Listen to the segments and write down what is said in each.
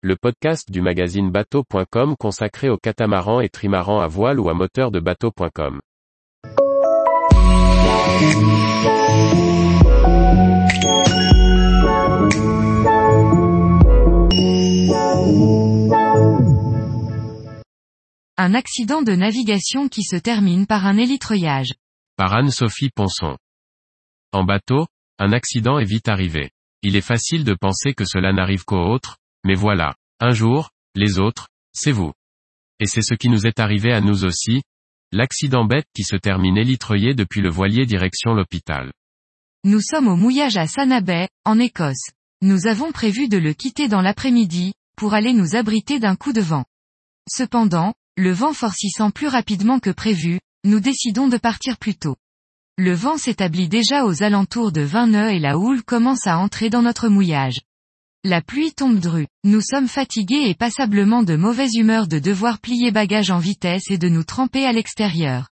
le podcast du magazine bateau.com consacré aux catamarans et trimarans à voile ou à moteur de bateau.com. Un accident de navigation qui se termine par un élitreuillage. Par Anne-Sophie Ponson. En bateau, un accident est vite arrivé. Il est facile de penser que cela n'arrive qu'aux autres, mais voilà. Un jour, les autres, c'est vous. Et c'est ce qui nous est arrivé à nous aussi, l'accident bête qui se termine élitreuillé depuis le voilier direction l'hôpital. Nous sommes au mouillage à Sanabay, en Écosse. Nous avons prévu de le quitter dans l'après-midi, pour aller nous abriter d'un coup de vent. Cependant, le vent forcissant plus rapidement que prévu, nous décidons de partir plus tôt. Le vent s'établit déjà aux alentours de 20 nœuds et la houle commence à entrer dans notre mouillage. La pluie tombe dru. Nous sommes fatigués et passablement de mauvaise humeur de devoir plier bagages en vitesse et de nous tremper à l'extérieur.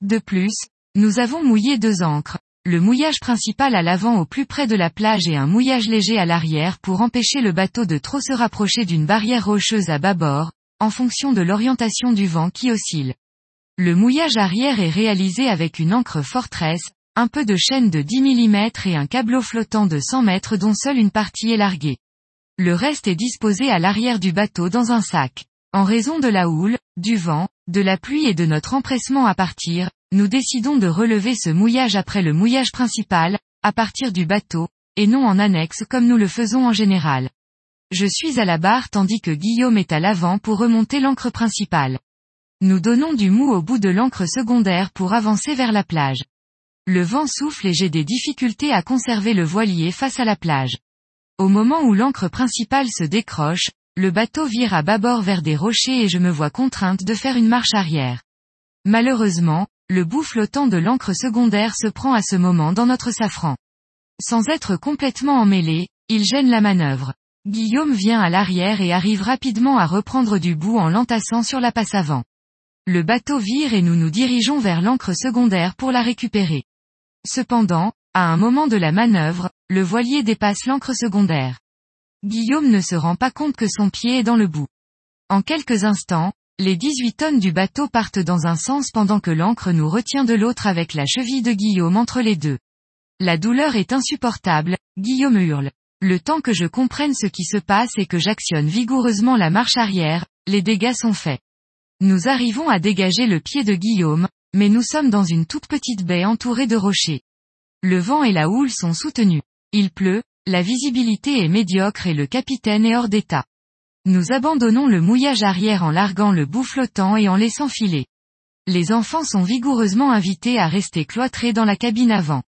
De plus, nous avons mouillé deux ancres, le mouillage principal à l'avant au plus près de la plage et un mouillage léger à l'arrière pour empêcher le bateau de trop se rapprocher d'une barrière rocheuse à bâbord, en fonction de l'orientation du vent qui oscille. Le mouillage arrière est réalisé avec une encre Fortress, un peu de chaîne de 10 mm et un câbleau flottant de 100 mètres dont seule une partie est larguée. Le reste est disposé à l'arrière du bateau dans un sac. En raison de la houle, du vent, de la pluie et de notre empressement à partir, nous décidons de relever ce mouillage après le mouillage principal, à partir du bateau, et non en annexe comme nous le faisons en général. Je suis à la barre tandis que Guillaume est à l'avant pour remonter l'ancre principale. Nous donnons du mou au bout de l'ancre secondaire pour avancer vers la plage. Le vent souffle et j'ai des difficultés à conserver le voilier face à la plage. Au moment où l'ancre principale se décroche, le bateau vire à bâbord vers des rochers et je me vois contrainte de faire une marche arrière. Malheureusement, le bout flottant de l'ancre secondaire se prend à ce moment dans notre safran. Sans être complètement emmêlé, il gêne la manœuvre. Guillaume vient à l'arrière et arrive rapidement à reprendre du bout en l'entassant sur la passe avant. Le bateau vire et nous nous dirigeons vers l'ancre secondaire pour la récupérer. Cependant, à un moment de la manœuvre, le voilier dépasse l'ancre secondaire. Guillaume ne se rend pas compte que son pied est dans le bout. En quelques instants, les 18 tonnes du bateau partent dans un sens pendant que l'ancre nous retient de l'autre avec la cheville de Guillaume entre les deux. La douleur est insupportable, Guillaume hurle. Le temps que je comprenne ce qui se passe et que j'actionne vigoureusement la marche arrière, les dégâts sont faits. Nous arrivons à dégager le pied de Guillaume, mais nous sommes dans une toute petite baie entourée de rochers. Le vent et la houle sont soutenus. Il pleut, la visibilité est médiocre et le capitaine est hors d'état. Nous abandonnons le mouillage arrière en larguant le bout flottant et en laissant filer. Les enfants sont vigoureusement invités à rester cloîtrés dans la cabine avant.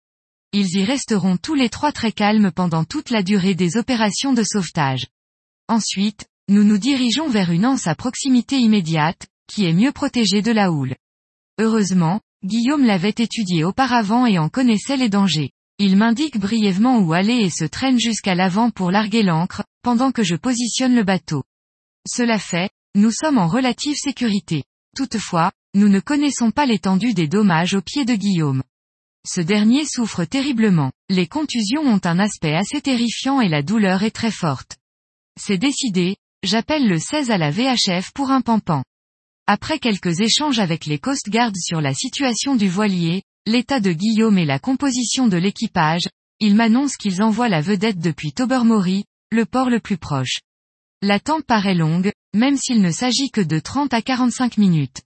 Ils y resteront tous les trois très calmes pendant toute la durée des opérations de sauvetage. Ensuite, nous nous dirigeons vers une anse à proximité immédiate, qui est mieux protégée de la houle. Heureusement, Guillaume l'avait étudié auparavant et en connaissait les dangers. Il m'indique brièvement où aller et se traîne jusqu'à l'avant pour larguer l'ancre, pendant que je positionne le bateau. Cela fait, nous sommes en relative sécurité. Toutefois, nous ne connaissons pas l'étendue des dommages au pied de Guillaume. Ce dernier souffre terriblement. Les contusions ont un aspect assez terrifiant et la douleur est très forte. C'est décidé, j'appelle le 16 à la VHF pour un pampan. Après quelques échanges avec les Coast Guards sur la situation du voilier, l'état de Guillaume et la composition de l'équipage, ils m'annoncent qu'ils envoient la vedette depuis Tobermory, le port le plus proche. L'attente paraît longue, même s'il ne s'agit que de 30 à 45 minutes.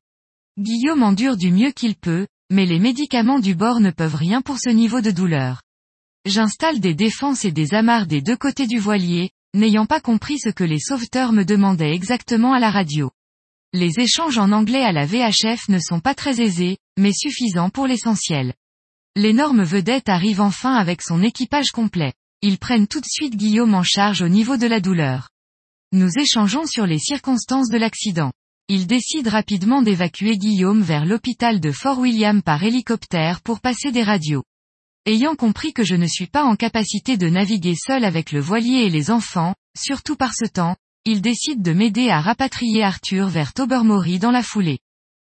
Guillaume endure du mieux qu'il peut, mais les médicaments du bord ne peuvent rien pour ce niveau de douleur. J'installe des défenses et des amarres des deux côtés du voilier, n'ayant pas compris ce que les sauveteurs me demandaient exactement à la radio. Les échanges en anglais à la VHF ne sont pas très aisés, mais suffisants pour l'essentiel. L'énorme vedette arrive enfin avec son équipage complet. Ils prennent tout de suite Guillaume en charge au niveau de la douleur. Nous échangeons sur les circonstances de l'accident. Il décide rapidement d'évacuer Guillaume vers l'hôpital de Fort William par hélicoptère pour passer des radios. Ayant compris que je ne suis pas en capacité de naviguer seul avec le voilier et les enfants, surtout par ce temps, il décide de m'aider à rapatrier Arthur vers Tobermory dans la foulée.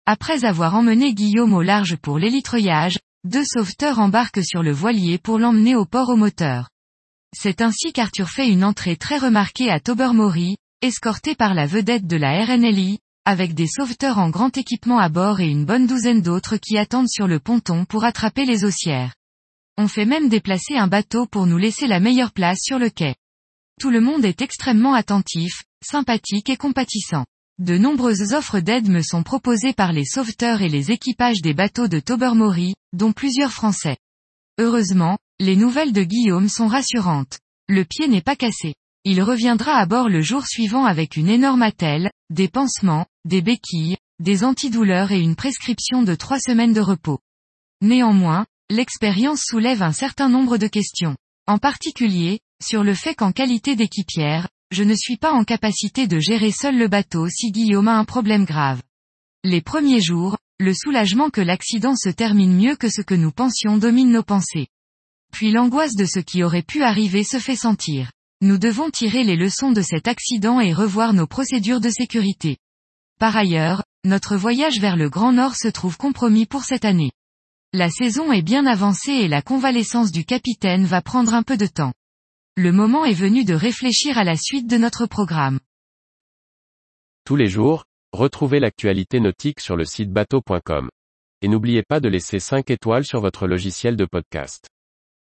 Après avoir emmené Guillaume au large pour l'élitreuillage, deux sauveteurs embarquent sur le voilier pour l'emmener au port au moteur. C'est ainsi qu'Arthur fait une entrée très remarquée à Tobermory, escorté par la vedette de la RNLI, avec des sauveteurs en grand équipement à bord et une bonne douzaine d'autres qui attendent sur le ponton pour attraper les haussières. On fait même déplacer un bateau pour nous laisser la meilleure place sur le quai. Tout le monde est extrêmement attentif, sympathique et compatissant. De nombreuses offres d'aide me sont proposées par les sauveteurs et les équipages des bateaux de Tobermory, dont plusieurs français. Heureusement, les nouvelles de Guillaume sont rassurantes. Le pied n'est pas cassé. Il reviendra à bord le jour suivant avec une énorme attelle, des pansements, des béquilles, des antidouleurs et une prescription de trois semaines de repos. Néanmoins, l'expérience soulève un certain nombre de questions. En particulier, sur le fait qu'en qualité d'équipière, je ne suis pas en capacité de gérer seul le bateau si Guillaume a un problème grave. Les premiers jours, le soulagement que l'accident se termine mieux que ce que nous pensions domine nos pensées. Puis l'angoisse de ce qui aurait pu arriver se fait sentir. Nous devons tirer les leçons de cet accident et revoir nos procédures de sécurité. Par ailleurs, notre voyage vers le Grand Nord se trouve compromis pour cette année. La saison est bien avancée et la convalescence du capitaine va prendre un peu de temps. Le moment est venu de réfléchir à la suite de notre programme. Tous les jours, retrouvez l'actualité nautique sur le site bateau.com. Et n'oubliez pas de laisser 5 étoiles sur votre logiciel de podcast.